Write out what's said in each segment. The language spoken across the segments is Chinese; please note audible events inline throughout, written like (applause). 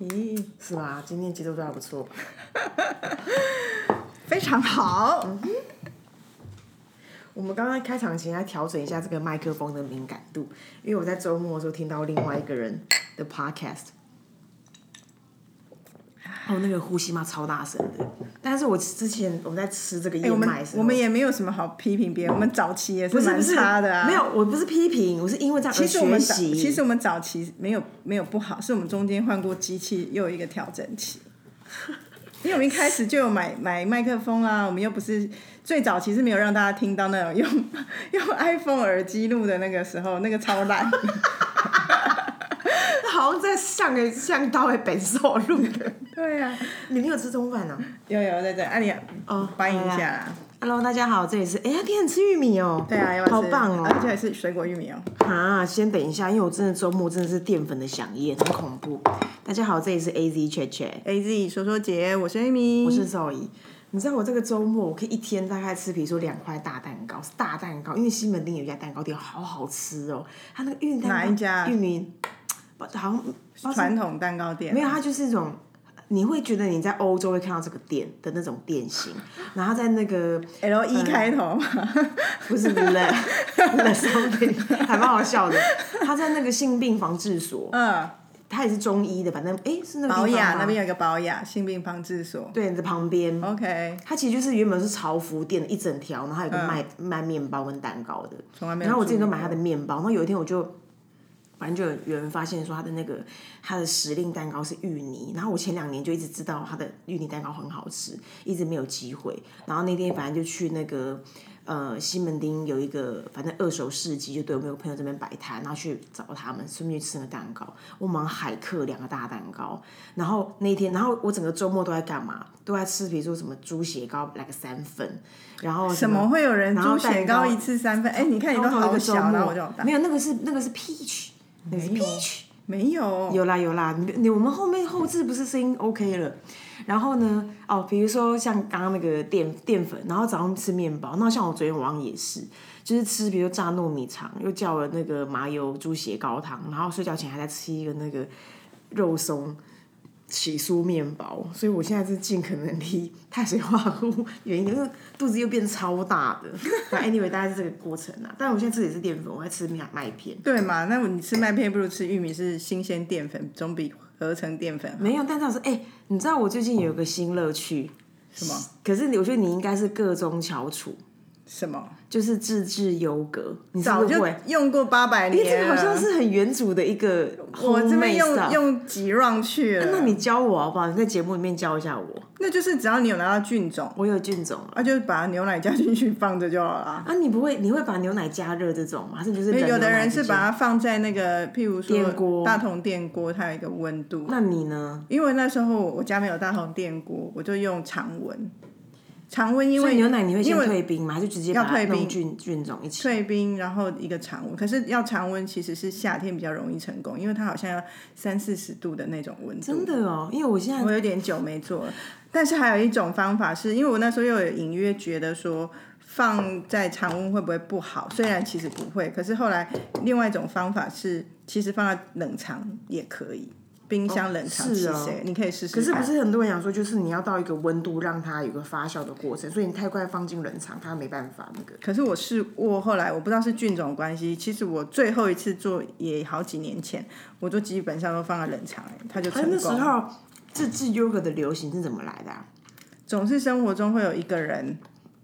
咦，是吧？今天节奏都还不错。(laughs) 非常好。我们刚刚开场前要调整一下这个麦克风的敏感度，因为我在周末的时候听到另外一个人的 podcast，哦，那个呼吸嘛超大声的。但是我之前我们在吃这个燕麦的时候，我们也没有什么好批评别人，我们早期也蛮不是不是差的啊。没有，我不是批评，我是因为这样而其实我们。其实我们早期没有没有不好，是我们中间换过机器，又有一个调整期。因为我们一开始就有买买麦克风啊，我们又不是最早其实没有让大家听到那种用 (laughs) 用 iPhone 耳机录的那个时候，那个超烂。好像在上个像刀的本寿路的。对啊，你没有吃中饭呢、有有在这，啊你哦欢迎一下啦。Hello，大家好，这里是哎，今天吃玉米哦。对啊，要要好棒哦。而且还是水果玉米哦。啊，先等一下，因为我真的周末真的是淀粉的响应，很恐怖。大家好，这里是 A Z 切切，A Z 说说姐，我是 Amy，我是 Zoe。你知道我这个周末我可以一天大概吃，比如说两块大蛋糕，是大蛋糕，因为西门町有一家蛋糕店好好吃哦，它那个玉米蛋糕哪一家玉米，不好像传统蛋糕店。没有，它就是一种，你会觉得你在欧洲会看到这个店的那种店型，(laughs) 然后在那个 L E 开头嘛，(laughs) 不是不是不是商品，还蛮好笑的。他在那个性病防治所，嗯，他也是中医的，反正哎是那个地宝方吗雅那边有一个保雅性病防治所。对在旁边。OK，它其实就是原本是潮服店的一整条，然后还有个嗯卖、卖面包跟蛋糕的。从来没有。然后我之前都买他的。面包，然后有一天我就，反正就有有人发现说他的那个他的时令蛋糕是芋泥，然后我前两年就一直知道他的芋泥蛋糕很好吃，一直没有机会。然后那天反正就去那个呃西门町有一个反正二手市集，就对我们有朋友这边摆摊，然后去找他们，顺便去吃那个蛋糕。我们海客两个大蛋糕，然后那天，然后我整个周末都在干嘛？都在吃，比如说什么猪血糕来个三份，然后什么会有人猪血糕糕一次三份？哎，你看你都好小，然后末我就没。有那个是那个是 peach，那个是没有 peach，没有。有啦有啦，你你我们后面后置不是声音 OK 了，然后呢，哦，比如说像刚刚那个淀淀粉，然后早上吃面包，那像我昨天晚上也是，就是吃比如炸糯米肠，又叫了那个麻油猪血高汤，然后睡觉前还在吃一个那个肉松。起酥面包，所以我现在是尽可能离 (laughs) 碳水化合物远一点，因为肚子又变超大的。(laughs) 那 anyway，大概是这个过程啊。但我现在吃的也是淀粉，我在吃麦麦片。对嘛？那你吃麦片不如吃玉米，是新鲜淀粉，总比合成淀粉好。没有，但是我说，哎、你知道我最近有个新乐趣，什么？可是我觉得你应该是各中翘楚，什么？就是自制优格，你是早就不是会？用过八百因为这年了。个好像是很原主的一个我这边用 stuff 用几 round 去了。那你教我好不好？你在节目里面教一下我。那就是只要你有拿到菌种，我有菌种啊，啊，就把牛奶加进去放着就好了啊。啊你不会你会把牛奶加热这种吗？还是你就是冷有的牛奶直接人是把它放在那个，譬如说电锅大同电锅，它有一个温度。那你呢？因为那时候我家没有大同电锅，我就用常温。常温因为牛奶你会先因为退冰嘛，就直接要退冰菌菌种一起？退冰，然后一个常温。可是要常温其实是夏天比较容易成功，因为它好像要三四十度的那种温度。真的哦，因为我现在我有点久没做了，但是还有一种方法是，因为我那时候又有隐约觉得说放在常温会不会不好，虽然其实不会，可是后来另外一种方法是，其实放在冷藏也可以，冰箱冷藏是哦你可以试试可是不。是很多人讲说，就是你要到一个温度，让它有个发酵的过程，所以你太快放进冷藏，它没办法那个。可是我试过，后来我不知道是菌种关系，其实我最后一次做也好几年前，我就基本上都放在冷藏，哎，它就成哎，功。那时候自制优格的流行是怎么来的、啊？总是生活中会有一个人，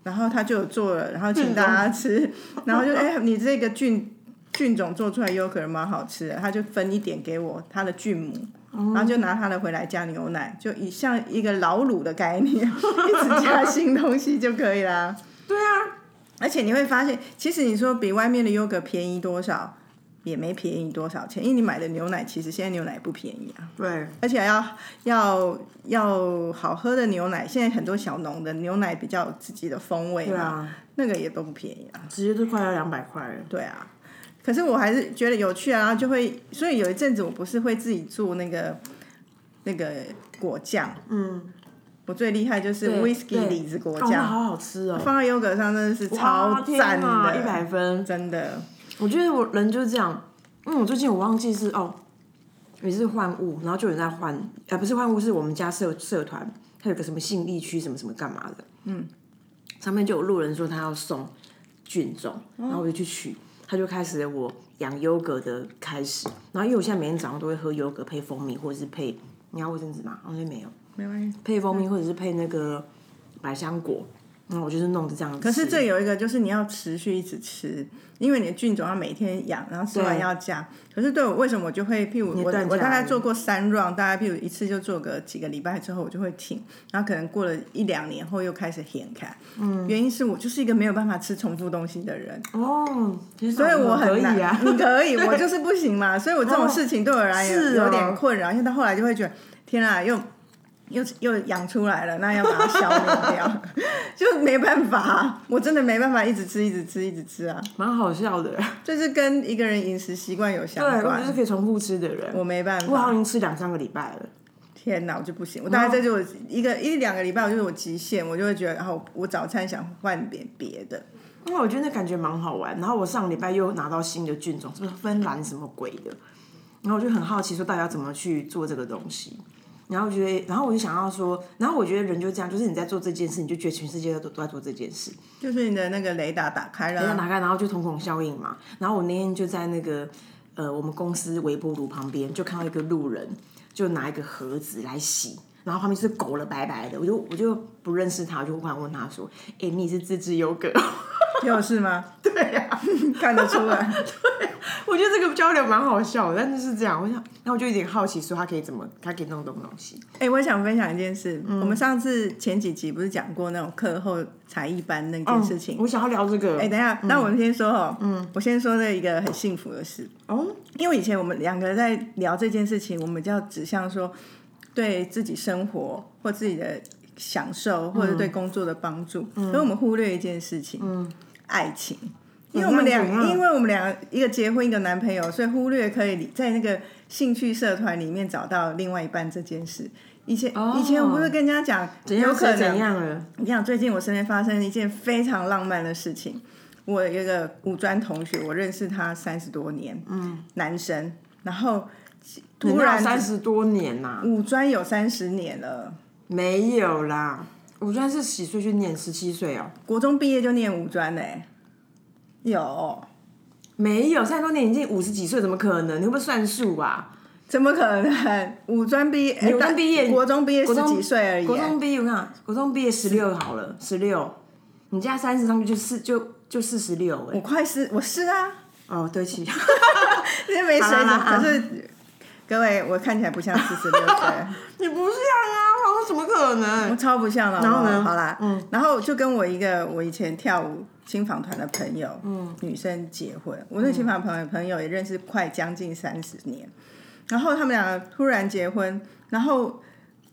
然后他就有做了，然后请大家吃，然后就哎、你这个菌菌种做出来优格蛮好吃的，他就分一点给我他的菌母。然后就拿他的回来加牛奶，就以像一个老卤的概念，(laughs) 一直加新东西就可以啦。对啊，而且你会发现，其实你说比外面的优格便宜多少，也没便宜多少钱，因为你买的牛奶其实现在牛奶不便宜啊。对，而且要要要好喝的牛奶，现在很多小农的牛奶比较有自己的风味嘛，啊，那个也都不便宜啊。直接都快要两百块了。对啊，可是我还是觉得有趣啊，然后就会，所以有一阵子我不是会自己做那个那个果酱，嗯，我最厉害就是对 whisky 对。李子果哦，那酱，好好吃哦，放在优格上真的是超赞的，一百分。真的。我觉得我人就是这样，嗯，我最近我忘记是哦，也是换物，然后就有人在换，呃，不是换物，是我们家社社团，它有个什么信义区什么什么干嘛的，嗯，上面就有路人说他要送菌种，然后我就去取，他就开始了我养优格的开始，然后因为我现在每天早上都会喝优格配蜂蜜，或者是配你要卫生纸吗？好像没有，没关系。配蜂蜜或者是配那个百香果，我就是弄着这样吃。可是这有一个就是你要持续一直吃，因为你的菌种要每天养，然后吃完要加。可是对我为什么我就会，譬如我我大概做过三 round，大概譬如一次就做个几个礼拜之后我就会停，然后可能过了一两年后又开始显开。嗯，原因是我就是一个没有办法吃重复东西的人，哦，其实所以我很难。可以啊，你可以，我就是不行嘛。所以我这种事情对我而言是哦有点困扰，因为到后来就会觉得，天啊，又。又又养出来了，那要把它消灭掉，就没办法，我真的没办法一直吃，一直吃，一直吃啊！蛮好笑的。(laughs) 就是跟一个人饮食习惯有相对，我关。就是可以重复吃的人。我没办法我好像，已经吃两三个礼拜了。天哪，我就不行。我大概这就一个一两个礼拜，我就是我极限，我就会觉得，然后我早餐想换点别的。因为我觉得那感觉蛮好玩。然后我上礼拜又拿到新的菌种，是不是芬兰什么鬼的？然后我就很好奇，说大家怎么去做这个东西。然后我觉得，然后我就想要说，然后我觉得人就这样，就是你在做这件事，你就觉得全世界都都在做这件事。就是你的那个雷达打开了雷达打开，然后就瞳孔效应嘛。然后我那天就在那个呃我们公司微波炉旁边，就看到一个路人就拿一个盒子来洗，然后旁边是狗了白白的，我就我就不认识他，我就忽然问他说：“哎、你是自制优格？” (laughs) 有事吗？(laughs) 对呀、(laughs) 看得出来。(laughs) 对我觉得这个交流蛮好笑的，但是是这样，我想，那我就有点好奇，说他可以怎么，他可以弄这种东西。哎、我想分享一件事。嗯我们上次前几集不是讲过那种课后才艺班那件事情？我想要聊这个。哎、等一下，那我们先说哦，嗯，我先说这一个很幸福的事，哦，因为以前我们两个在聊这件事情，我们就要指向说对自己生活或自己的享受，或者对工作的帮助，所以我们忽略一件事情，嗯，爱情。因为我们两怎样，因为我们两个一个结婚，一个男朋友，所以忽略可以在那个兴趣社团里面找到另外一半这件事。以前、以前我不是跟人家讲，怎样有可能怎样了？你讲最近我身边发生了一件非常浪漫的事情。我有一个五专同学，我认识他三十多年，嗯，男生，然后突然三十多年呐、五专有三十年了，没有啦，我专是几岁去念？十七岁哦，国中毕业就念五专嘞、有，没有，三十多年已经五十几岁，怎么可能？你会不会算数啊？怎么可能？五专毕业，五专毕业国中毕业十几岁而已、国中毕业，我看国中毕业十六好了，十六，你加三十上去就四就就四十六哎。我快是，我是啊，哦，对不起，(laughs) 因为没水准，可是各位，我看起来不像四十六岁。(laughs) 你不像啊！我说怎么可能我？超不像了。然后呢好啦，嗯，然后就跟我一个我以前跳舞轻纺团的朋友，嗯，女生结婚。我那轻纺朋友朋友也认识快将近三十年，然后他们两个突然结婚，然后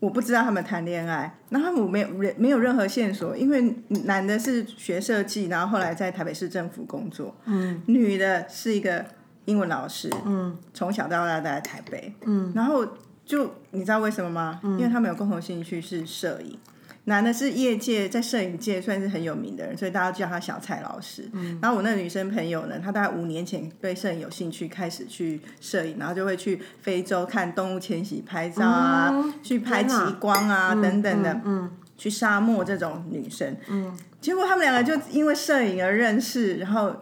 我不知道他们谈恋爱，然后我没有没有任何线索，因为男的是学设计，然后后来在台北市政府工作，嗯，女的是一个英文老师，嗯，从小到大都在台北，嗯，然后就你知道为什么吗？因为他们有共同兴趣是摄影。男的是业界在摄影界算是很有名的人，所以大家叫他小蔡老师。然后我那个女生朋友呢，她大概五年前对摄影有兴趣，开始去摄影，然后就会去非洲看动物迁徙拍照啊，去拍极光啊等等的，去沙漠这种女生。结果他们两个就因为摄影而认识，然后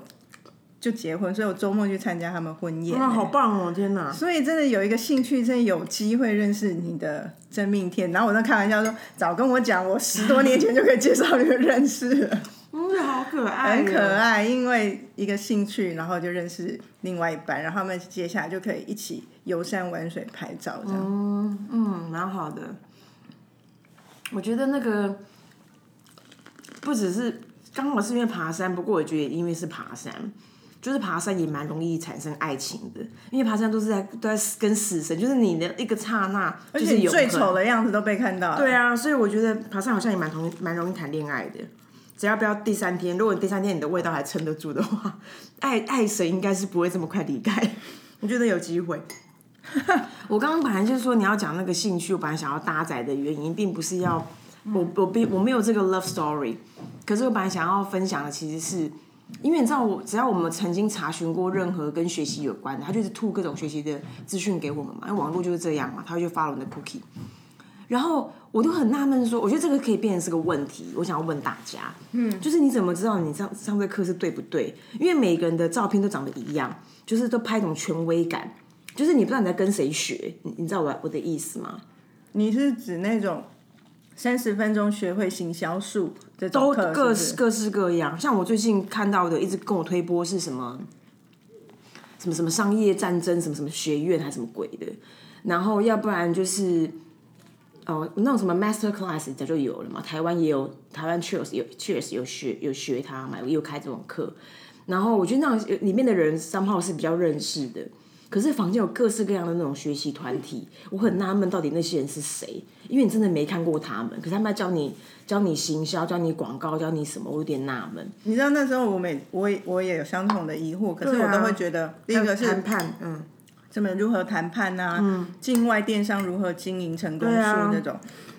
就结婚，所以我周末去参加他们婚宴。哇，好棒哦！天哪，所以真的有一个兴趣，真的有机会认识你的真命天。然后我在开玩笑说，早跟我讲，我十多年前就可以介绍你们认识了，嗯，好可爱，很可。爱。因为一个兴趣，然后就认识另外一半，然后他们接下来就可以一起游山玩水、拍照这样。嗯，蛮好的。我觉得那个不只是刚好是因为爬山，不过我觉得因为是爬山，就是爬山也蛮容易产生爱情的，因为爬山都是在都在跟死神，就是你的一个刹那，而且最丑的样子都被看到。对啊，所以我觉得爬山好像也蛮容易蛮容易谈恋爱的。只要不要第三天，如果你第三天你的味道还撑得住的话，爱爱神应该是不会这么快离开。我觉得有机会。(laughs) 我刚刚本来就是说你要讲那个兴趣，我本来想要搭载的原因，并不是要我我并我没有这个 love story，可是我本来想要分享的其实是因为你知道我，只要我们曾经查询过任何跟学习有关的，他就是吐各种学习的资讯给我们嘛，因为网络就是这样嘛，他就发了我的 cookie。然后我都很纳闷说，我觉得这个可以变成是个问题，我想要问大家，嗯，就是你怎么知道你上上这课是对不对？因为每个人的照片都长得一样，就是都拍一种权威感，就是你不知道你在跟谁学，你你知道我我的意思吗？你是指那种三十分钟学会行销术都各各式各样。像我最近看到的，一直跟我推播是什么什么什么商业战争，什么什么学院还是什么鬼的，然后要不然就是。哦，那种什么 master class 早就有了嘛，台湾也有，台湾 Cheers 有 Cheers 有学有学它嘛，也有开这种课。然后我觉得那种里面的人三号是比较认识的，可是房间有各式各样的那种学习团体，我很纳闷到底那些人是谁，因为你真的没看过他们，可是他们在教你教你行销，教你广告，教你什么，我有点纳闷。你知道那时候我每我也我也有相同的疑惑，可是我都会觉得，第一个是谈判，嗯，怎么如何谈判呐、境外电商如何经营成功术这种。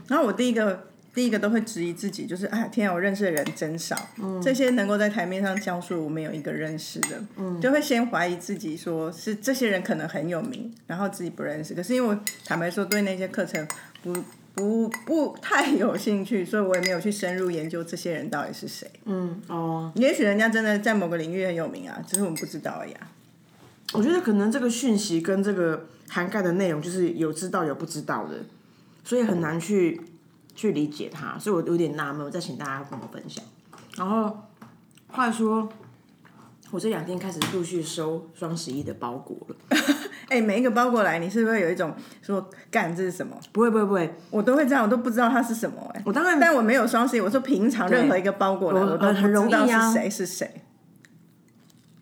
然后我第一个第一个都会质疑自己，就是啊天啊，我认识的人真少，嗯这些能够在台面上教书，我没有一个认识的，嗯就会先怀疑自己，说是这些人可能很有名，然后自己不认识。可是因为我坦白说，对那些课程不不不太有兴趣，所以我也没有去深入研究这些人到底是谁。嗯，哦，也许人家真的在某个领域很有名啊，只是我们不知道而已啊。我觉得可能这个讯息跟这个涵盖的内容就是有知道有不知道的，所以很难去去理解它，所以我有点纳闷，我再请大家跟我分享。然后话说，我这两天开始陆续收双十一的包裹了，(laughs) 哎、每一个包裹来，你是不是有一种说干这是什么？不会不会不会，我都会这样，我都不知道它是什么哎、我当然但我没有双十一，我说平常任何一个包裹来，我我都不很容知道易啊是谁是谁。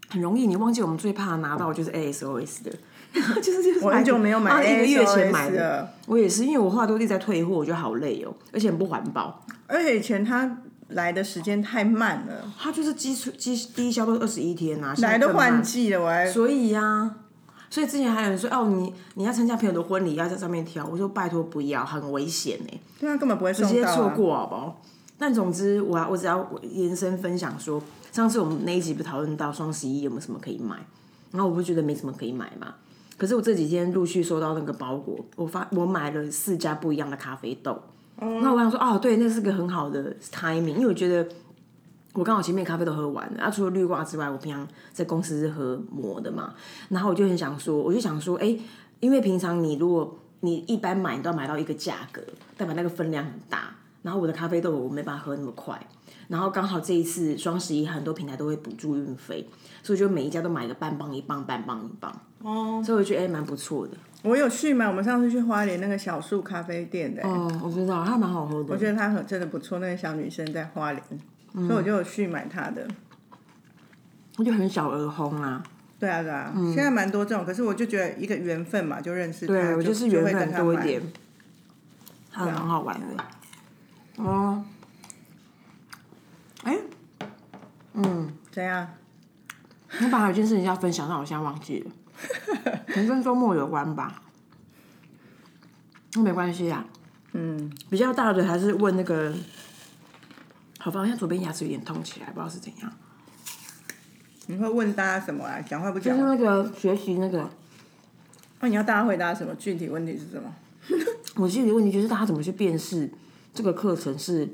很容易，你忘记我们最怕拿到就是 ASOS 的，(laughs) 就是就是我很久没有买啊一个月前买的，我也是，因为我后来都一直在退货，我觉得好累哦，而且很不环保。而且以前它来的时间太慢了，它就是基础基低消都是二十一天呐、啊，来都换季了，我还所以呀、所以之前还有人说，哦，你你要参加朋友的婚礼，要在上面挑，我说拜托不要，很危险呢、对啊，根本不会送直接。错过好不好？但总之，我要我只要延伸分享说，上次我们那一集不讨论到双十一有没有什么可以买，然后我不是觉得没什么可以买嘛。可是我这几天陆续收到那个包裹，我发我买了四家不一样的咖啡豆。那我想说，哦，对，那是个很好的 timing，因为我觉得我刚好前面咖啡都喝完了，啊，除了绿挂之外，我平常在公司是喝磨的嘛，然后我就很想说，我就想说，哎，因为平常你如果你一般买，你都要买到一个价格，代表那个分量很大，然后我的咖啡豆我没办法喝那么快，然后刚好这一次双十一很多平台都会补助运费，所以就每一家都买个半磅一磅，半磅一磅，哦，所以我觉得哎蛮不错的。我有去买，我们上次去花莲那个小树咖啡店的、哦，我知道它蛮好喝的，我觉得它很真的不错，那个小女生在花莲，所以我就有去买它的。我就很小而红啊。对啊，对啊，现在蛮多这种，可是我就觉得一个缘分嘛，就认识他，对，我就就是缘分多一点，它蛮好玩的。哦，哎，怎样？我本来有件事情要分享，但我现在忘记了，(laughs) 可能跟周末有关吧。那没关系啊。嗯，比较大的还是问那个，好吧，现在左边牙齿有点痛起来，不知道是怎样。你会问大家什么啊？讲话不讲话？就是那个学习那个，那、你要大家回答什么？具体问题是什么？(laughs) 我心里的问题就是大家怎么去辨识这个课程是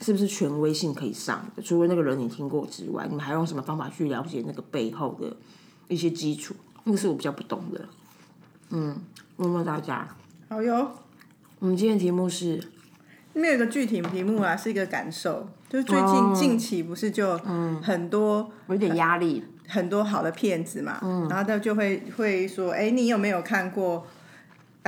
是不是权威性可以上的？除了那个人你听过之外，你们还用什么方法去了解那个背后的一些基础？那个是我比较不懂的。嗯，问问大家。好哟，我们今天的题目是没有一个具体题目啊，是一个感受。就是最近、哦近期不是就很多、我有点压力，很多好的片子嘛，然后他就会会说，哎，你有没有看过？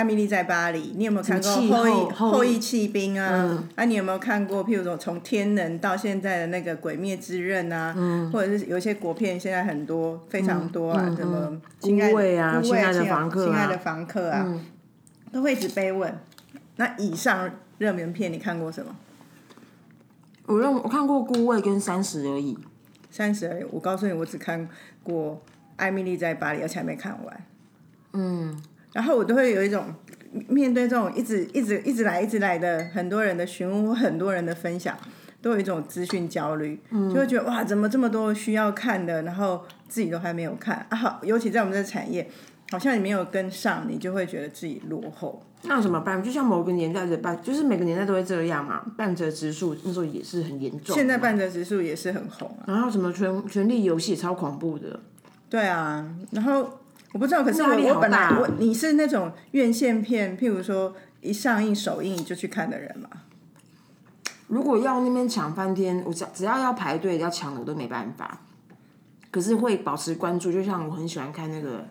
艾米丽在巴黎，你有没有看过后后后羿弃兵啊？啊，你有没有看过？譬如说从天能到现在的那个鬼灭之刃啊，或者是有一些国片，现在很多非常多啊，什么亲爱孤味啊亲爱的房客啊亲爱的房客啊，都会一直被问。那以上热门片你看过什么？我认我看过《孤味》跟《三十而已》，三十而已。我告诉你，我只看过《艾米丽在巴黎》，而且还没看完。嗯，然后我都会有一种面对这种一直一直一直来一直来的很多人的询问很多人的分享，都有一种资讯焦虑，就会觉得哇，怎么这么多需要看的，然后自己都还没有看啊。好，尤其在我们这产业，好像你没有跟上，你就会觉得自己落后。那有怎么办？就像某个年代的半，就是每个年代都会这样嘛。半折指数那时候也是很严重。现在半折指数也是很红啊。然后什么权权力游戏超恐怖的。对啊，然后我不知道，可是我我本来我你是那种院线片，譬如说一上映首映就去看的人嘛？如果要那边抢翻天，我只只要要排队要抢的我都没办法。可是会保持关注，就像我很喜欢看那个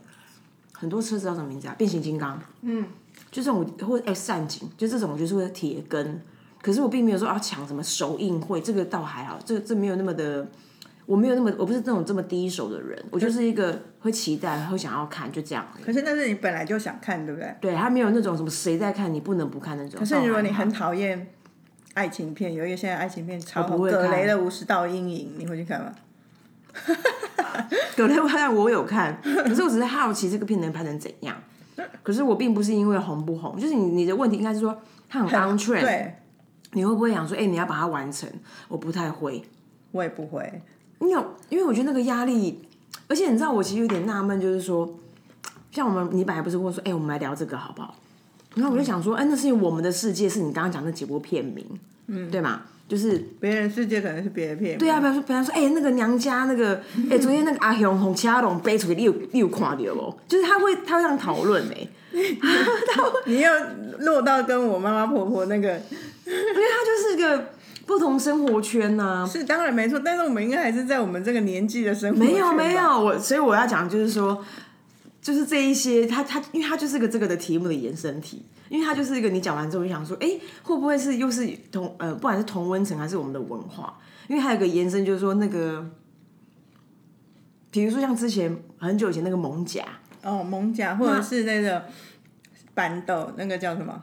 很多车子叫什么名字啊？变形金刚。嗯。就这种或者 X 战警，就这种就是会铁根。可是我并没有说要抢什么首映会，这个倒还好，这这没有那么的，我没有那么，我不是那种这么第一手的人，我就是一个会期待，会想要看，就这样。可是那是你本来就想看，对不对？对他没有那种什么谁在看，你不能不看那种。可是如果你很讨厌爱情片，有一个现在爱情片超红，葛雷的五十道阴影，你会去看吗？(laughs) 葛雷我看我有看，可是我只是好奇这个片能拍成怎样。可是我并不是因为红不红，就是你你的问题应该是说它很 on trend，对，你会不会想说，哎，你要把它完成？我不太会，我也不会。你有，因为我觉得那个压力，而且你知道，我其实有点纳闷，就是说，像我们，你本来不是问说，哎，我们来聊这个好不好？然后我就想说，哎，那是我们的世界是你刚刚讲那几部片名，嗯，对吗？就是别人世界可能是别的片，对啊，比方说，比方说，哎，那个娘家那个，哎，昨天那个阿雄从其他龙背出去，你有你有看到不？就是他会他会这样讨论哎，(laughs) 你要落到跟我妈妈婆婆那个，(laughs) 因为他就是个不同生活圈呐，是当然没错，但是我们应该还是在我们这个年纪的生活圈，没有没有，我所以我要讲就是说。就是这一些，他他，因为他就是个这个的题目的延伸题，因为他就是一个你讲完之后，就想说，哎，会不会是又是同呃，不管是同温层还是我们的文化？因为还有个延伸，就是说那个，比如说像之前很久以前那个蒙甲哦，蒙甲或者是那个板豆，那个叫什么？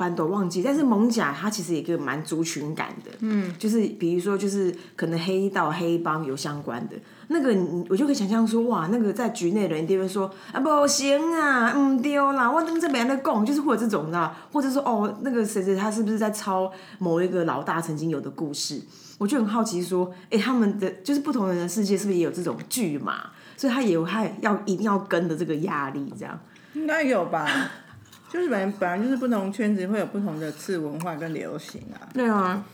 板豆忘记，但是蒙甲它其实也个蛮族群感的，嗯，就是比如说就是可能黑道黑帮有相关的。那个，我就可以想象说，哇，那个在局内的人一定会说啊，不行啊，嗯丢啦，我等这边在供，就是或者这种的，或者说哦，那个谁谁他是不是在抄某一个老大曾经有的故事？我就很好奇说，哎，他们的就是不同人的世界是不是也有这种剧嘛？所以他也有他要一定要跟的这个压力，这样应该有吧？就是本来本来就是不同圈子会有不同的次文化跟流行啊。对啊。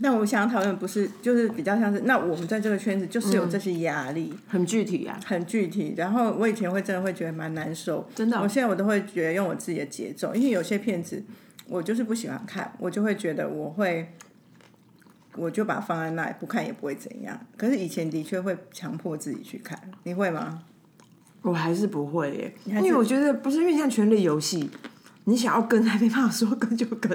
那我想要讨论不是，就是比较像是，那我们在这个圈子就是有这些压力，很具体啊，很具体。然后我以前会真的会觉得蛮难受，真的。我现在我都会觉得用我自己的节奏，因为有些片子我就是不喜欢看，我就会觉得我会，我就把它放在那里不看也不会怎样。可是以前的确会强迫自己去看，你会吗？我还是不会耶，因为我觉得不是因为像权力游戏。你想要跟还没办法说跟就跟，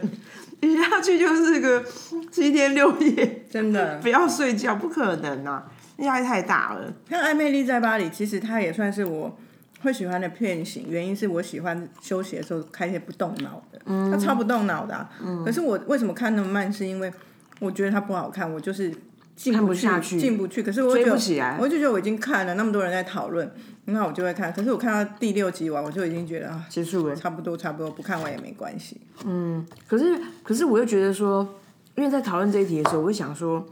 一下去就是个七天六夜，(laughs) 真的不要睡觉，不可能啊，压力太大了。像《爱魅力在巴黎》，其实它也算是我会喜欢的片型，原因是我喜欢休息的时候看一些不动脑的，它超不动脑的。可是我为什么看那么慢？是因为我觉得它不好看，我就是进不下去，进不去。可是我追不起来，我就觉得我已经看了那么多人在讨论。那我就会看，可是我看到第六集完，我就已经觉得啊，结束了，差不多差不多，不看完也没关系。嗯，可是可是我又觉得说，因为在讨论这一题的时候，我会想说，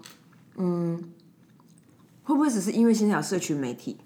嗯，会不会只是因为现在有社群媒体，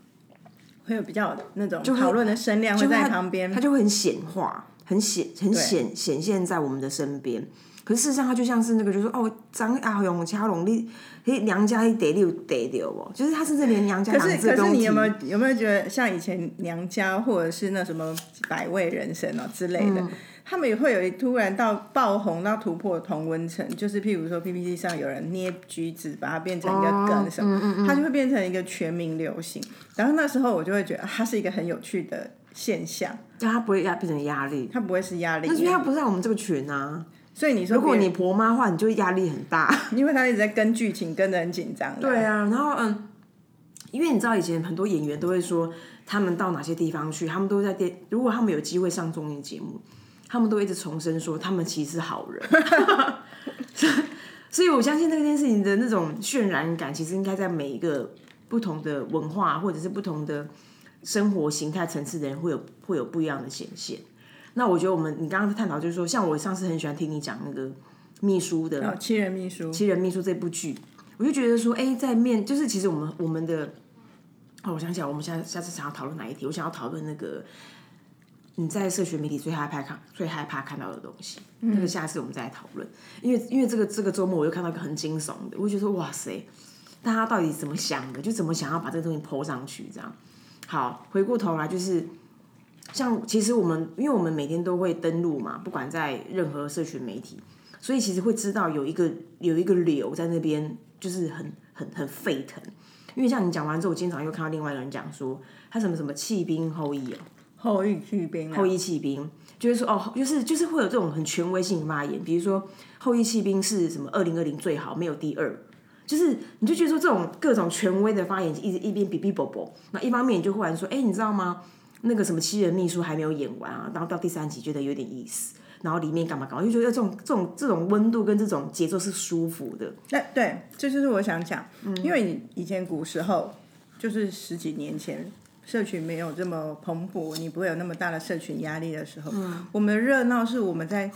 会有比较那种讨论的声量会在旁边，它就会很显化，很显很显显现在我们的身边。可是事实上，它就像是那个，就是哦，张阿勇、嘉龙，你嘿娘家一得六得六哦，就是他甚至连娘家可是可是你有没有有没有觉得像以前娘家或者是那什么百味人生哦之类的，他们也会有一突然到爆红到突破同温层，就是譬如说 PPT 上有人捏橘子，把它变成一个梗什么，它就会变成一个全民流行。然后那时候我就会觉得它是一个很有趣的现象，但它不会压变成压力，它不会是压力，但是它不在我们这个群啊。所以你说，如果你婆妈话，你就压力很大，(laughs) 因为她一直在跟剧情，跟的很紧张。对啊，然后嗯，因为你知道以前很多演员都会说，他们到哪些地方去，他们都在电，如果他们有机会上综艺节目，他们都一直重申说，他们其实是好人。(laughs) 所以我相信这件事情的那种渲染感，其实应该在每一个不同的文化或者是不同的生活形态层次的人，会有会有不一样的显现。那我觉得我们你刚刚探讨就是说，像我上次很喜欢听你讲那个秘书的哦，七人秘书，七人秘书这部剧，我就觉得说，哎，在面就是其实我们我们的，哦，我想起来，我们下下次想要讨论哪一题？我想要讨论那个你在社群媒体最害怕看最害怕看到的东西，那个下次我们再来讨论。因为因为这个这个周末我又看到一个很惊悚的，我就觉得说哇塞，大家到底怎么想的？就怎么想要把这个东西抛上去？这样好，回过头来就是。像其实我们，因为我们每天都会登录嘛，不管在任何社群媒体，所以其实会知道有一个有一个流在那边，就是很很很沸腾。因为像你讲完之后，我经常又看到另外一个人讲说，他什么什么弃兵后裔哦，后裔弃兵啊，后裔弃兵，就是说哦，就是就是会有这种很权威性的发言，比如说后裔弃兵是什么二零二零最好，没有第二。就是你就觉得说这种各种权威的发言，一直一边哔哔啵啵，那一方面你就忽然说，哎，你知道吗？那个什么七人秘书还没有演完啊，然后到第三集觉得有点意思，然后里面干嘛干嘛，就觉得这种这种这种温度跟这种节奏是舒服的。那对，这就是我想讲，因为你以前古时候就是十几年前，社群没有这么蓬勃，你不会有那么大的社群压力的时候，我们的热闹是我们在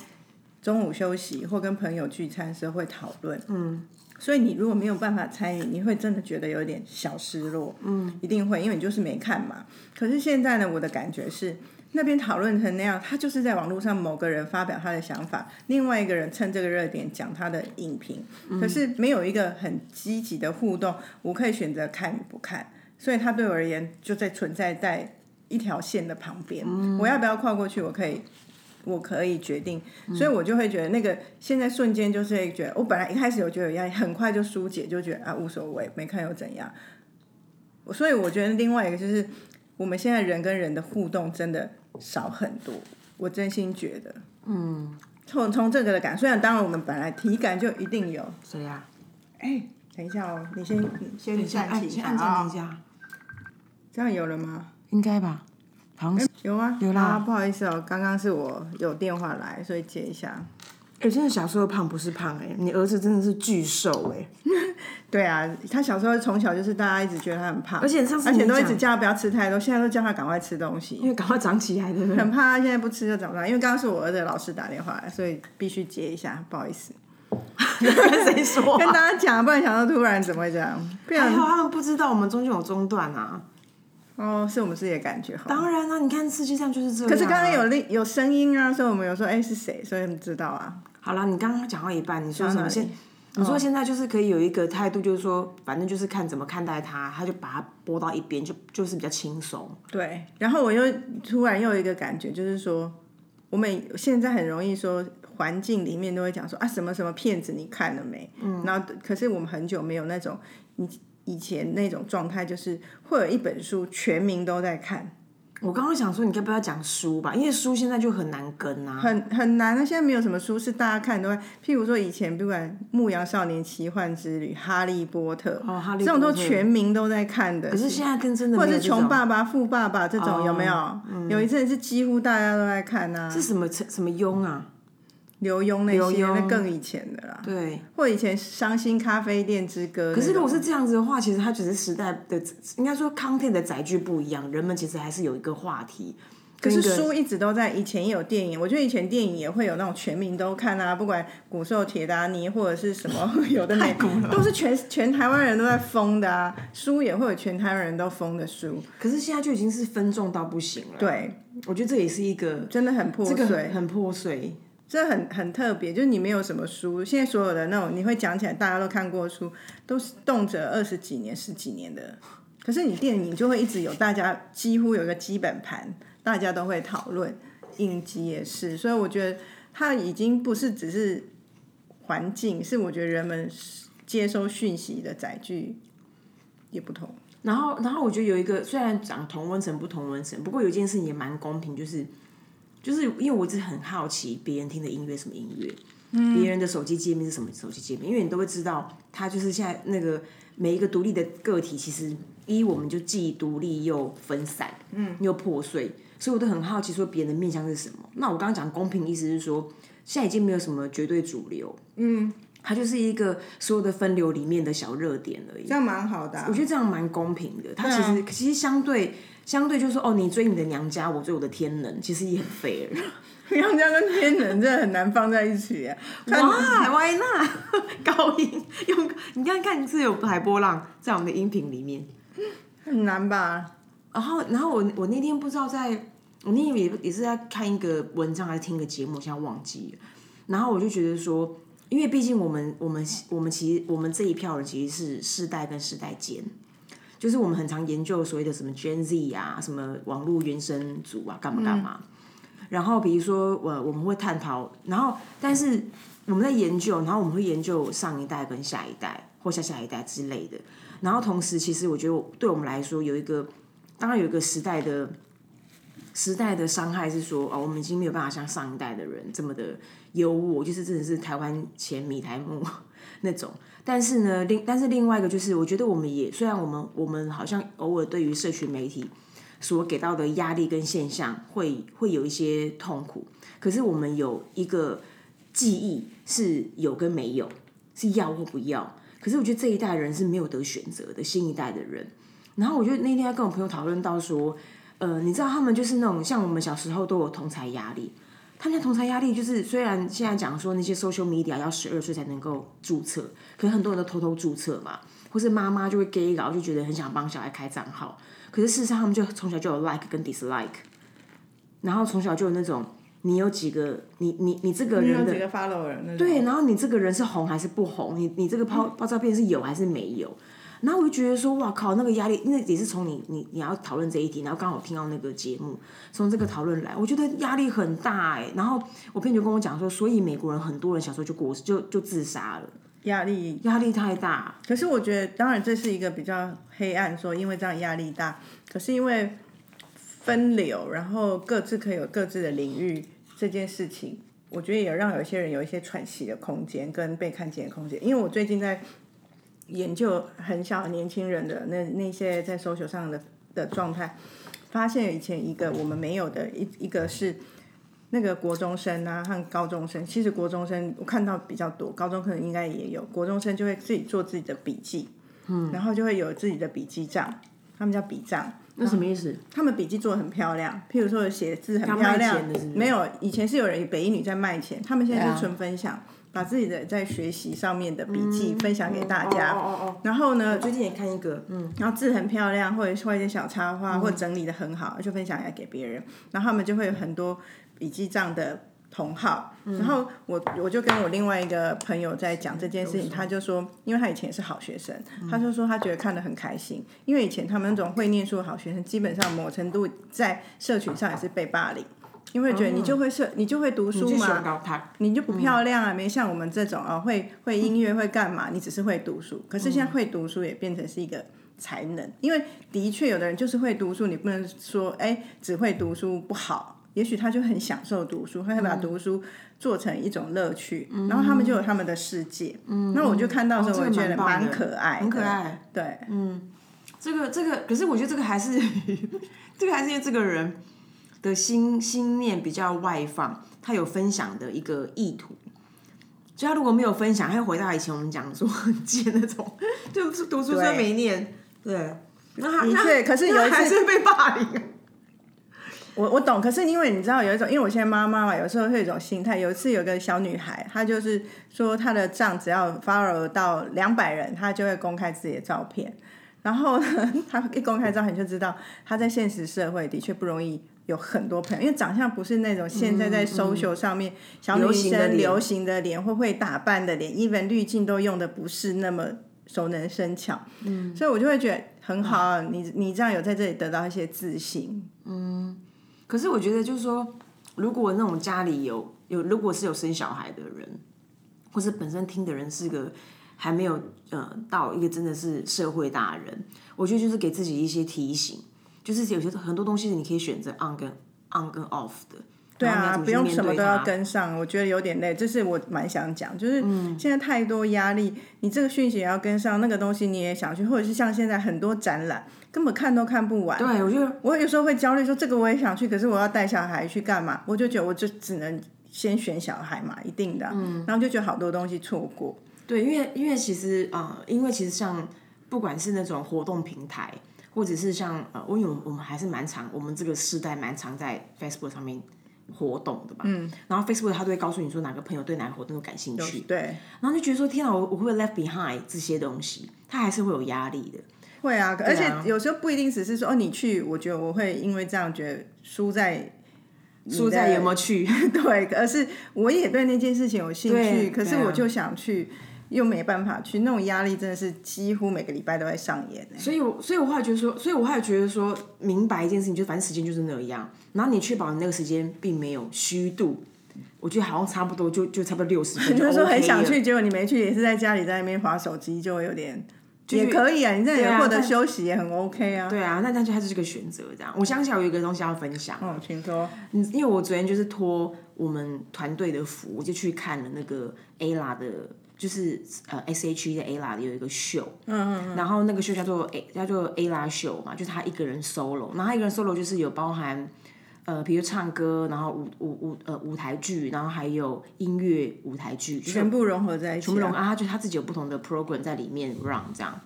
中午休息或跟朋友聚餐时候会讨论，嗯，所以你如果没有办法参与，你会真的觉得有点小失落，嗯，一定会，因为你就是没看嘛。可是现在呢，我的感觉是。那边讨论成那样，他就是在网络上某个人发表他的想法，另外一个人趁这个热点讲他的影评，可是没有一个很积极的互动，我可以选择看与不看，所以他对我而言就在存在在一条线的旁边，我要不要跨过去，我可以，我可以决定，所以我就会觉得那个现在瞬间就是会觉得，我本来一开始有觉得有压力，很快就疏解，就觉得啊无所谓，没看又怎样，所以我觉得另外一个就是我们现在人跟人的互动真的。少很多，我真心觉得，嗯，从从这个的感，虽然当然我们本来体感就一定有，谁呀？哎，等一下哦，你先你先暂停，先按暂停一下，这样有了吗？应该吧，好像有吗？有啦，不好意思哦，刚刚是我有电话来，所以接一下。哎，真的小时候胖不是胖哎，你儿子真的是巨瘦哎。(laughs) 对啊，他小时候从小就是大家一直觉得他很胖，而且上次而且都一直叫他不要吃太多，现在都叫他赶快吃东西，因为赶快长起来的。很怕他现在不吃就长不大，因为刚刚是我儿子老师打电话来，所以必须接一下，不好意思。跟 (laughs) 谁说？跟大家讲，不然想到突然怎么会这样？还好他们不知道我们中间有中断啊。哦，是我们自己的感觉。当然啊，你看世界上就是这样。可是刚刚有另有声音啊，所以我们有说哎是谁，所以你知道啊。好了，你刚刚讲到一半，你说什么？先你说现在就是可以有一个态度，就是说反正就是看怎么看待他，他就把它拨到一边，就就是比较轻松。对，然后我又突然又有一个感觉，就是说我们现在很容易说环境里面都会讲说啊什么什么骗子你看了没？嗯，然后可是我们很久没有那种以以前那种状态，就是会有一本书全民都在看。我刚刚想说，你该不要讲书吧？因为书现在就很难跟啊，很很难啊。现在没有什么书是大家看都会，譬如说以前不管《牧羊少年奇幻之旅》《哈利波特》哦，哈利这种都全民都在看的。可是现在跟真的或者是穷爸爸富爸爸这种有没有？有一阵是几乎大家都在看啊。是什么什么庸啊？刘墉那些，那更以前的啦。对，或以前《伤心咖啡店之歌》。可是如果是这样子的话，其实它只是时代的，应该说 content 的载具不一样，人们其实还是有一个话题。可是书一直都在，以前也有电影，我觉得以前电影也会有那种全民都看啊，不管古兽铁达尼或者是什么，(laughs) 有的没，都是全全台湾人都在疯的啊。书也会有全台湾人都疯的书，可是现在就已经是分众到不行了。对，我觉得这也是一个真的很破碎，很破碎。这很很特别，就是你没有什么书，现在所有的那种你会讲起来，大家都看过书，都是动辄二十几年、十几年的。可是你电影就会一直有，大家几乎有一个基本盘，大家都会讨论。影集也是，所以我觉得它已经不是只是环境，是我觉得人们接收讯息的载具也不同。然后，然后我觉得有一个，虽然讲同温层不同温层，不过有一件事也蛮公平，就是。就是因为我一直很好奇别人听的音乐什么音乐，别人的手机界面是什么手机界面，因为你都会知道，它就是现在那个每一个独立的个体，其实一我们就既独立又分散，嗯，又破碎，所以我都很好奇说别人的面向是什么。那我刚刚讲公平，意思是说现在已经没有什么绝对主流，嗯，它就是一个所有的分流里面的小热点而已这。样蛮好的啊、我觉得这样蛮公平的。它其实、其实相对相对就是说，哦，你追你的娘家，我追我的天能，其实也很 fair。(laughs) 娘家跟天人真的很难放在一起啊。哇，Why not？(laughs) 高音用你看看，是有海波浪在我们的音频里面。很难吧？然后，然后我我那天不知道在，我那天也也是在看一个文章还是听个节目，我现在忘记了。然后我就觉得说，因为毕竟我们我们我们其实我们这一票人其实是世代跟世代间，就是我们很常研究所谓的什么 Gen Z 啊，什么网络原生族啊，干嘛干嘛。然后比如说我我们会探讨，然后但是我们在研究，然后我们会研究上一代跟下一代或下下一代之类的。然后同时，其实我觉得对我们来说有一个，当然有一个时代的时代的伤害是说，哦，我们已经没有办法像上一代的人这么的优渥，就是真的是台湾前米台木 (laughs) 那种。但是呢，另但是另外一个就是，我觉得我们也虽然我们我们好像偶尔对于社群媒体所给到的压力跟现象会会有一些痛苦，可是我们有一个记忆是有跟没有，是要或不要。可是我觉得这一代人是没有得选择的，新一代的人。然后我觉得那天跟我朋友讨论到说，呃，你知道他们就是那种像我们小时候都有同才压力，他们的同才压力就是虽然现在讲说那些 social media 要十二岁才能够注册，可是很多人都偷偷注册嘛，或是妈妈就会 gay 搞，就觉得很想帮小孩开账号，可是事实上他们就从小就有 like 跟 dislike，然后从小就有那种你有几个你你你这个人的你有几个 follower？对，然后你这个人是红还是不红？你你这个抛抛照片是有还是没有？然后我就觉得说，哇靠，那个压力，那也是从你你你要讨论这一题，然后刚好听到那个节目，从这个讨论来，我觉得压力很大哎。然后我朋友就跟我讲说，所以美国人很多人小时候就过就就自杀了，压力。压力太大。可是我觉得，当然这是一个比较黑暗，说因为这样压力大。可是因为分流，然后各自可以有各自的领域这件事情，我觉得也让有些人有一些喘息的空间跟被看见的空间。因为我最近在研究很小的年轻人的那那些在 social 上的的状态，发现以前一个我们没有的一一个是那个国中生啊和高中生，其实国中生我看到比较多，高中可能应该也有，国中生就会自己做自己的笔记，嗯，然后就会有自己的笔记账，他们叫笔账。那什么意思？他们笔记做的很漂亮，譬如说写字很漂亮是，是没有以前是有人北一女在卖钱，他们现在对啊是纯分享，把自己的在学习上面的笔记分享给大家。哦哦哦。然后呢，最近也看一个，嗯，然后字很漂亮，或者画一些小插画，或者整理的很好，就分享来给别人。然后他们就会有很多笔记账的同好。然后我我就跟我另外一个朋友在讲这件事情，他就说，因为他以前也是好学生，他就说他觉得看得很开心，因为以前他们那种会念书的好学生，基本上某程度在社群上也是被霸凌。因为觉得你就会是，你就会读书嘛，高，你就不漂亮啊，没像我们这种啊，会会音乐会干嘛？你只是会读书，可是现在会读书也变成是一个才能，因为的确有的人就是会读书，你不能说哎只会读书不好，也许他就很享受读书，他会把读书做成一种乐趣，然后他们就有他们的世界。嗯，那我就看到的时候，我觉得蛮可爱的，很可爱。对，这个这个，可是我觉得这个还是 (laughs) 这个还是因为这个人的心心念比较外放，他有分享的一个意图。所以他如果没有分享，他又回到以前我们讲说很贱那种，就是读书虽没念，对，那他的确可是有一次还是被霸凌啊。我我懂，可是因为你知道有一种，因为我现在妈妈嘛，有时候会有一种心态。有一次有个小女孩，她就是说她的账只要 follow 到两百人，她就会公开自己的照片。然后呢，(laughs) 她一公开照片就知道她在现实社会的确不容易有很多朋友，因为长相不是那种现在在 social 上面、小女生流行的脸或会打扮的脸，even 滤镜都用的不是那么熟能生巧。嗯，所以我就会觉得很好啊，你你这样有在这里得到一些自信。嗯可是我觉得就是说，如果那种家里有有，如果是有生小孩的人，或是本身听的人是个还没有呃到一个真的是社会大人，我觉得就是给自己一些提醒，就是有些很多东西你可以选择 on 跟 on 跟 off 的。对啊，不用什么都要跟。上，我觉得有点累。这是我蛮想讲，就是嗯现在太多压力，你这个讯息也要跟上，那个东西你也想去，或者是像现在很多展览，根本看都看不完。对，我觉得我有时候会焦虑，说这个我也想去，可是我要带小孩去干嘛？我就觉得我就只能先选小孩嘛，一定的。嗯，然后就觉得好多东西错过。对，因为因为其实呃，因为其实像不管是那种活动平台，或者是像呃，因为我们我们还是蛮常，我们这个世代蛮常在 Facebook 上面活动的吧。嗯。然后 Facebook 它都会告诉你说哪个朋友对哪个活动有感兴趣，对，然后就觉得说天啊，我我会 left behind 这些东西，他还是会有压力的。会啊，而且有时候不一定只是说哦，你去，我觉得我会因为这样觉得输在输在有没有去，(laughs) 对，而是我也对那件事情有兴趣，可是我就想去，又没办法去，那种压力真的是几乎每个礼拜都在上演欸所以我，所以我后来觉得说，所以我后来觉得说，明白一件事情，就反正时间就是那样，然后你确保你那个时间并没有虚度，我觉得好像差不多就就差不多六十分就 (laughs) 就是说很想去，结果你没去，也是在家里在那边划手机，就会有点。也可以啊，你这对啊样也获得休息也很 OK 啊。对啊，那那就它就是个选择这样。我想起来有一个东西要分享，嗯，请说。嗯，因为我昨天就是托我们团队的福，我就去看了那个 ella 的，就是呃 S H E 的 ella 的有一个秀，嗯嗯然后那个秀叫做 A 叫做 ella 秀嘛，就是他一个人 solo，然后他一个人 solo 就是有包含。呃，比如唱歌，然后舞舞舞呃舞台剧，然后还有音乐舞台剧，全部融合在一起、全部融合啊，他就他自己有不同的 program 在里面 run 这样。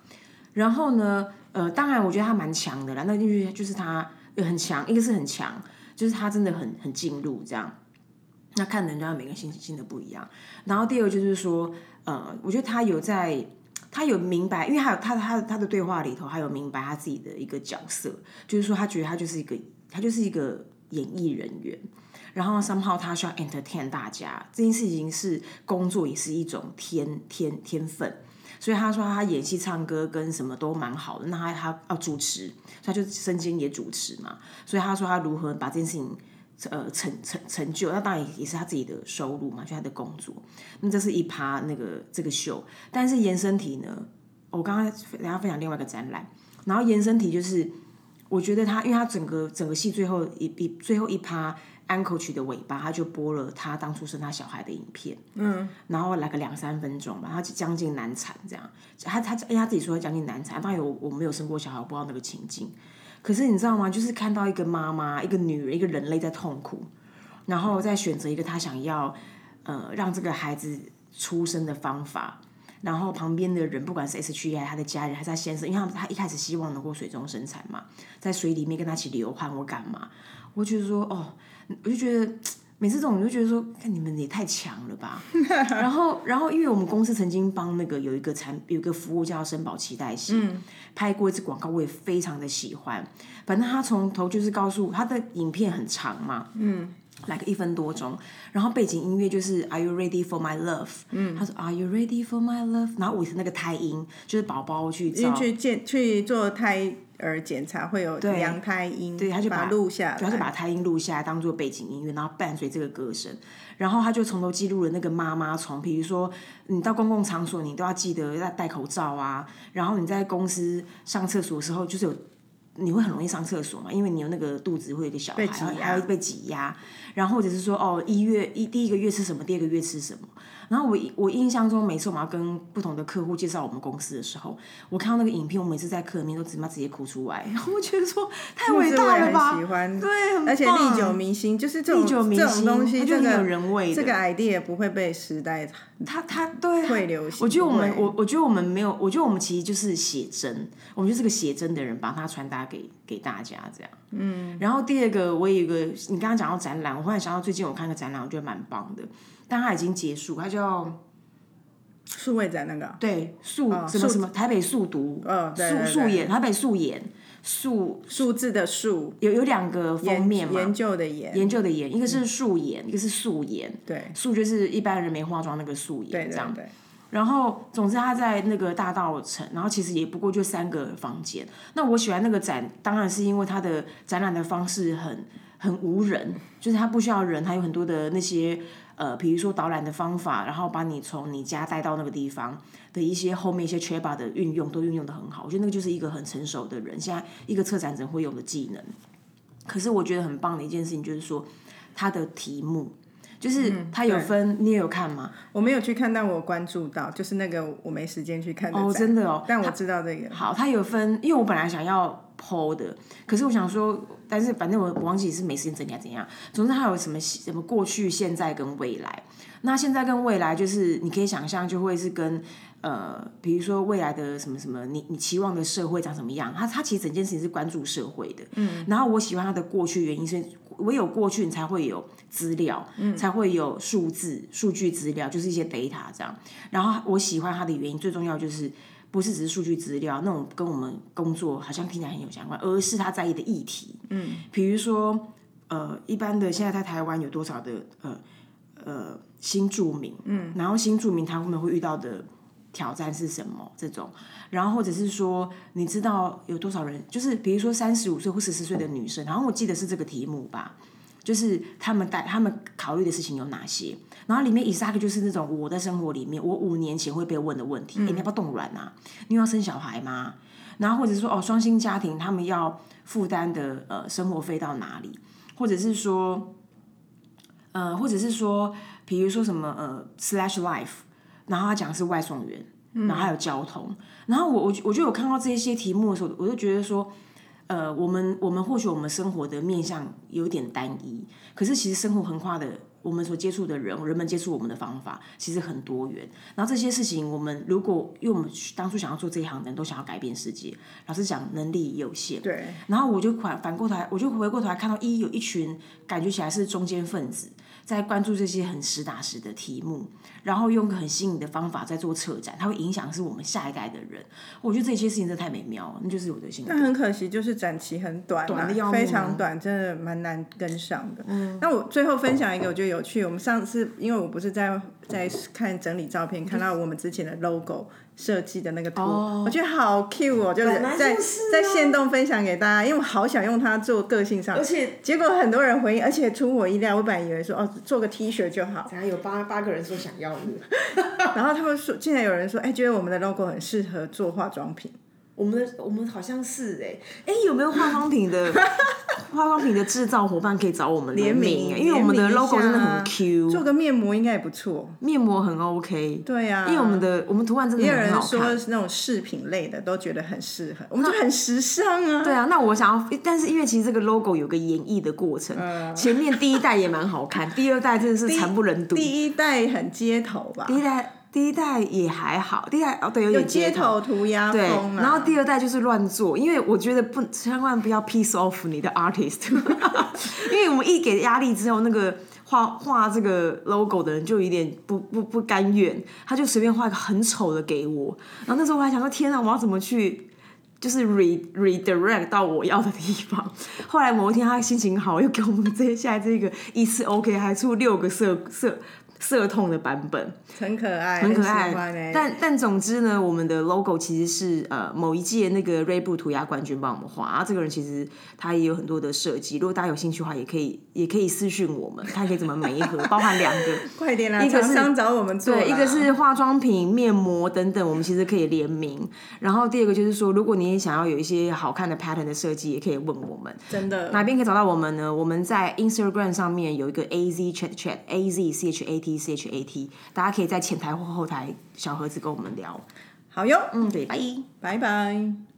然后呢，呃，当然我觉得他蛮强的啦，那就是就是他呃很强，一个是很强，就是他真的很很进入这样。那看人家每个人心心的不一样。然后第二就是说，呃，我觉得他有在。他有明白，因为他有他他他的对话里头，还有明白他自己的一个角色，就是说他觉得他就是一个他就是一个演艺人员，然后 somehow 他需要 entertain 大家，这件事情是工作，也是一种天天天分。所以他说他演戏、唱歌跟什么都蛮好的，那他他要主持，他就身兼也主持嘛。所以他说他如何把这件事情呃成成成就，那当然也是他自己的收入嘛，就他的工作。那这是一趴那个这个秀，但是延伸题呢，我刚刚等一下分享另外一个展览，然后延伸题就是。我觉得他，因为他整个整个戏最后一一最后一趴安口曲的尾巴，他就播了他当初生他小孩的影片，嗯，然后来个两三分钟吧，他将近难产这样，他他因为他自己说将近难产，当然我我没有生过小孩，我不知道那个情境，可是你知道吗？就是看到一个妈妈，一个女人，一个人类在痛苦，然后再选择一个她想要呃让这个孩子出生的方法。然后旁边的人，不管是 S H E 还是他的家人，还是他先生，因为他他一开始希望能够水中生产嘛，在水里面跟他一起流汗或干嘛，我觉得说哦，我就觉得每次这种，我就觉得说，看你们也太强了吧。(laughs) 然后，然后因为我们公司曾经帮那个有一个产有一个服务叫生保期待系，拍过一次广告，我也非常的喜欢。反正他从头就是告诉他的影片很长嘛，嗯。来个一分多钟，然后背景音乐就是 Are you ready for my love？嗯，他说 Are you ready for my love？然后我是那个胎音，就是宝宝去去检去做胎儿检查会有量胎音，对，他就把录下来，主要是把胎音录下来当做背景音乐，然后伴随这个歌声，然后他就从头记录了那个妈妈从，比如说你到公共场所，你都要记得要戴口罩啊，然后你在公司上厕所的时候，就是有你会很容易上厕所嘛，因为你有那个肚子会有一个小孩，还会被挤压，然后或者是说哦一月一第一个月吃什么，第二个月吃什么。然后我我印象中，每次我们要跟不同的客户介绍我们公司的时候，我看到那个影片，我每次在客人面都直接直接哭出来，(laughs) 我觉得说太伟大了吧，喜欢，对，而且棒历久弥新，就是这种这新种东西，这个人味的这个 idea 不会被时代它它对会流行。我觉得我们我我觉得我们没有，我觉得我们其实就是写真，我们就是个写真的人，把它传达给给大家这样。嗯。然后第二个，我有一个，你刚刚讲到展览，我忽然想到最近我看个展览，我觉得蛮棒的，但它已经结束，它叫数位展那个，对素、什么什么台北素读，哦对对对素素颜台北素颜素数字的数，有有两个封面嘛，研究的研，研究的研，一个是素颜，一个是素颜，对。素就是一般人没化妆那个素颜对这样。对对，然后，总之他在那个大道城，然后其实也不过就三个房间。那我喜欢那个展，当然是因为它的展览的方式很很无人，就是它不需要人，它有很多的那些呃，比如说导览的方法，然后把你从你家带到那个地方的一些后面一些 c h e b a 的运用都运用的很好。我觉得那个就是一个很成熟的人，现在一个策展人会用的技能。可是我觉得很棒的一件事情就是说，他的题目。就是它有分，你也有看吗？我没有去看，但我关注到，就是那个我没时间去看哦，真的哦。但我知道这个。好，它有分，因为我本来想要剖的，可是我想说，但是反正我我忘记是没时间整理还是怎样。总之它有什么什么过去、现在跟未来。那现在跟未来就是你可以想象，就会是跟呃，比如说未来的什么什么，你你期望的社会长什么样？它它其实整件事情是关注社会的。嗯。然后我喜欢它的过去原因是，唯有过去你才会有资料，才会有数字、数据资料，就是一些 data 这样。然后我喜欢它的原因，最重要就是。不是只是数据资料那种跟我们工作好像听起来很有相关，而是他在意的议题。嗯，比如说，呃，一般的现在在台湾有多少的呃呃新住民？嗯，然后新住民他们会遇到的挑战是什么？这种，然后或者是说，你知道有多少人？就是比如说三十五岁或四十岁的女生，然后我记得是这个题目吧。就是他们带他们考虑的事情有哪些，然后里面以下个就是那种我的生活里面，我五年前会被问的问题：，哎，你要不要冻卵啊？你要生小孩吗？然后或者说，哦，双薪家庭他们要负担的呃生活费到哪里？或者是说，呃，或者是说，比如说什么呃，slash life，然后他讲的是外送员，然后还有交通，然后我我我就有看到这些题目的时候，我就觉得说。呃，我们我们或许我们生活的面向有点单一，可是其实生活横跨的，我们所接触的人，人们接触我们的方法其实很多元。然后这些事情，我们如果因为我们当初想要做这一行的人都想要改变世界，老实讲能力有限。对。然后我就反反过头来，我就回过头来看到一有一群感觉起来是中间分子。在关注这些很实打实的题目，然后用个很新颖的方法在做策展，它会影响是我们下一代的人。我觉得这些事情真的太美妙了，那就是我的心。那很可惜，就是展期很短，短的要非常短，真的蛮难跟上的。嗯。那我最后分享一个我觉得有趣，我们上次因为我不是在在看整理照片，看到我们之前的 logo。设计的那个图，我觉得好 Q 哦，就是在在线动分享给大家，因为我好想用它做个性上，而且结果很多人回应，而且出乎我意料，我本来以为说哦做个 T 恤就好，然有八八个人说想要的，(laughs) 然后他们说竟然有人说哎觉得我们的 logo 很适合做化妆品。我们我们好像是哎哎有没有化妆品的 (laughs) 化妆品的制造伙伴可以找我们联名？因为我们的 logo 真的很 Q，做个面膜应该也不错，面膜很 OK。对呀，因为我们的我们图案真的很好看。有人说那种饰品类的都觉得很适合，我们就很时尚啊。对啊，那我想要，但是因为其实这个 logo 有个演绎的过程，前面第一代也蛮好看，第二代真的是惨不忍睹。(laughs) 第一代很街头吧？第一代。第一代也还好，第一代哦对，有点街头涂鸦对，然后第二代就是乱做，因为我觉得不千万不要 piece off 你的 artist，(laughs) 因为我们一给压力之后，那个画画这个 logo 的人就有点不不不甘愿，他就随便画一个很丑的给我，然后那时候我还想说天啊，我要怎么去就是 re redirect 到我要的地方？后来某一天他心情好，又给我们接下来这个一次 OK，还出六个色色。色痛的版本很可爱，很可爱。但但总之呢，我们的 logo 其实是呃某一届那个锐步涂鸦冠军帮我们画啊。这个人其实他也有很多的设计，如果大家有兴趣的话，也可以也可以私讯我们，看可以怎么每一盒包含两个，快点啦！一个是找我们做，对，一个是化妆品、面膜等等，我们其实可以联名。然后第二个就是说，如果你也想要有一些好看的 pattern 的设计，也可以问我们。真的，哪边可以找到我们呢？我们在 Instagram 上面有一个 A Z Chat Chat A Z C H A T。C H A T，大家可以在前台或后台小盒子跟我们聊。好哟，嗯，对，拜拜拜。